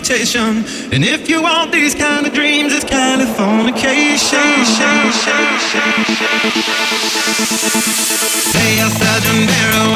rotation. And if you want these kind of dreams, it's kind of fornication. Hey, outside Jumbero.